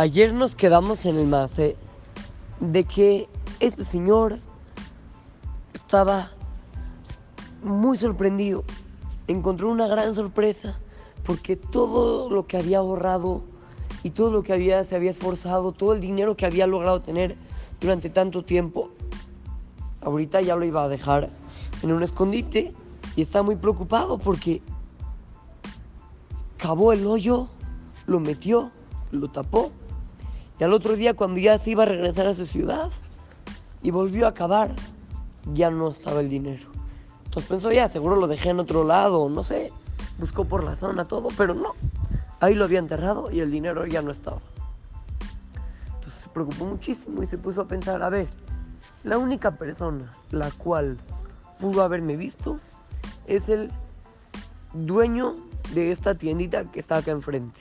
Ayer nos quedamos en el mase de que este señor estaba muy sorprendido. Encontró una gran sorpresa porque todo lo que había ahorrado y todo lo que había, se había esforzado, todo el dinero que había logrado tener durante tanto tiempo, ahorita ya lo iba a dejar en un escondite y está muy preocupado porque cavó el hoyo, lo metió, lo tapó y al otro día cuando ya se iba a regresar a su ciudad y volvió a cavar, ya no estaba el dinero. Entonces pensó ya, seguro lo dejé en otro lado, no sé, buscó por la zona todo, pero no. Ahí lo había enterrado y el dinero ya no estaba. Entonces se preocupó muchísimo y se puso a pensar, a ver, la única persona la cual pudo haberme visto es el dueño de esta tiendita que está acá enfrente.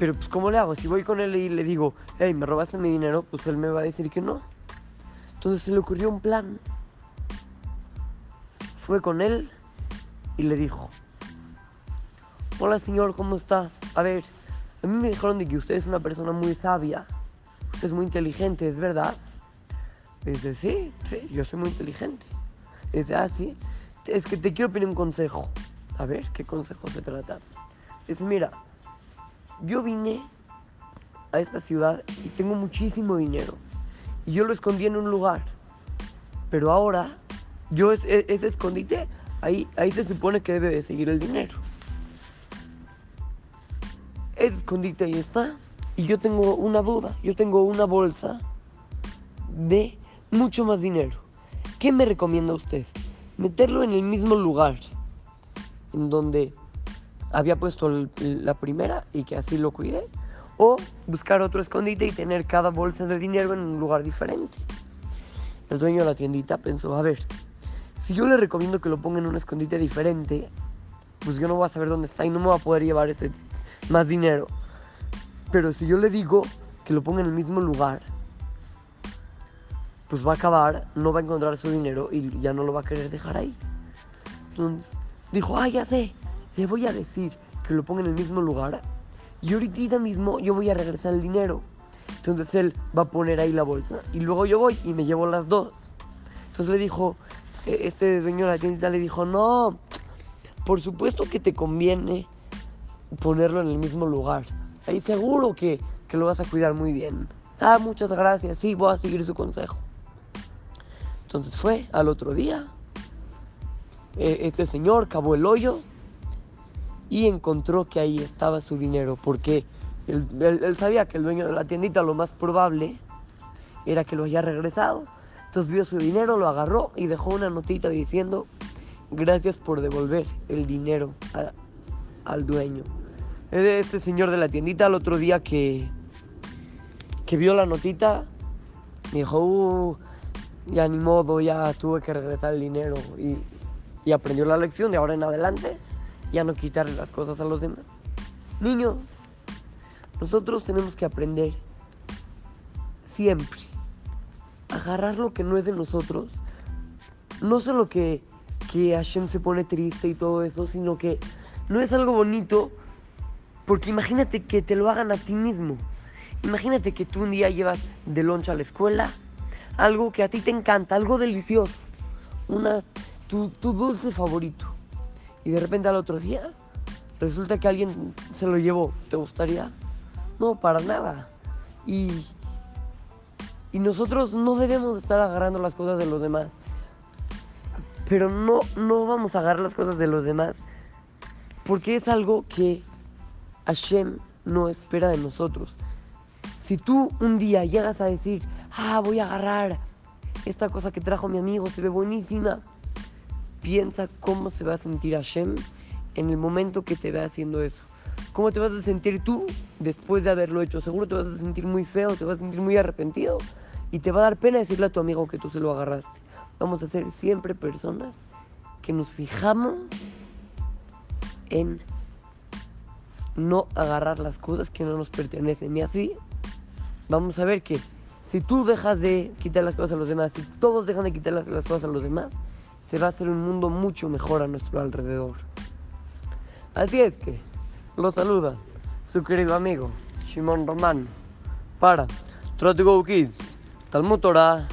Pero pues ¿cómo le hago? Si voy con él y le digo, hey, me robaste mi dinero, pues él me va a decir que no. Entonces se le ocurrió un plan. Fue con él y le dijo, hola señor, ¿cómo está? A ver, a mí me dijeron de que usted es una persona muy sabia, usted es muy inteligente, ¿es verdad? dice, sí, sí, yo soy muy inteligente. dice, ah, sí, es que te quiero pedir un consejo. A ver, ¿qué consejo se trata? Dice, mira, yo vine a esta ciudad y tengo muchísimo dinero. Y yo lo escondí en un lugar. Pero ahora, yo ese, escondite, ahí, ahí se supone que debe de seguir el dinero ese escondite ahí está. Y yo tengo una duda, yo tengo una bolsa de mucho más dinero. ¿Qué me recomienda usted? Meterlo en el mismo lugar en donde había puesto la primera y que así lo cuide. O buscar otro escondite y tener cada bolsa de dinero en un lugar diferente. El dueño de la tiendita pensó, a ver, si yo le recomiendo que lo ponga en un escondite diferente, pues yo no voy a saber dónde está y no me voy a poder llevar ese más dinero. Pero si yo le digo que lo ponga en el mismo lugar, pues va a acabar, no va a encontrar su dinero y ya no lo va a querer dejar ahí. Entonces dijo, ah, ya sé, le voy a decir que lo ponga en el mismo lugar y ahorita mismo yo voy a regresar el dinero. Entonces él va a poner ahí la bolsa y luego yo voy y me llevo las dos. Entonces le dijo, e-, este dueño de la tienda le dijo, no, por supuesto que te conviene ponerlo en el mismo lugar. Ahí seguro que, lo vas a cuidar muy bien. Ah, muchas gracias, sí, voy a seguir su consejo. Entonces fue al otro día. E, este señor cavó el hoyo y encontró que ahí estaba su dinero, porque él, sabía que el dueño de la tiendita lo más probable era que lo haya regresado. Entonces vio su dinero, lo agarró y dejó una notita diciendo, gracias por devolver el dinero al dueño de este señor de la tiendita el otro día que, que vio la notita. dijo, uh, ya ni modo, ya tuve que regresar el dinero. Y, y aprendió la lección de ahora en adelante. Ya no quitarle las cosas a los demás. Niños, nosotros tenemos que aprender siempre. Agarrar lo que no es de nosotros. No solo que, que Hashem se pone triste y todo eso, sino que no es algo bonito porque imagínate que te lo hagan a ti mismo. Imagínate que tú un día llevas de loncha a la escuela algo que a ti te encanta, algo delicioso, unas, tu, tu dulce favorito. Y de repente al otro día resulta que alguien se lo llevó. ¿Te gustaría? No, para nada. Y, y nosotros no debemos estar agarrando las cosas de los demás. Pero no, no vamos a agarrar las cosas de los demás porque es algo que Hashem no espera de nosotros. Si tú un día llegas a decir, ah, voy a agarrar esta cosa que trajo mi amigo, se ve buenísima, piensa cómo se va a sentir Hashem en el momento que te vea haciendo eso. ¿Cómo te vas a sentir tú después de haberlo hecho? Seguro te vas a sentir muy feo, te vas a sentir muy arrepentido y te va a dar pena decirle a tu amigo que tú se lo agarraste. Vamos a ser siempre personas que nos fijamos en no agarrar las cosas que no nos pertenecen. Y así vamos a ver que si tú dejas de quitar las cosas a los demás, si todos dejan de quitar las, cosas a los demás, se va a hacer un mundo mucho mejor a nuestro alrededor. Así es que, lo saluda su querido amigo Shimon Román, para Go Kids, Talmud Torah.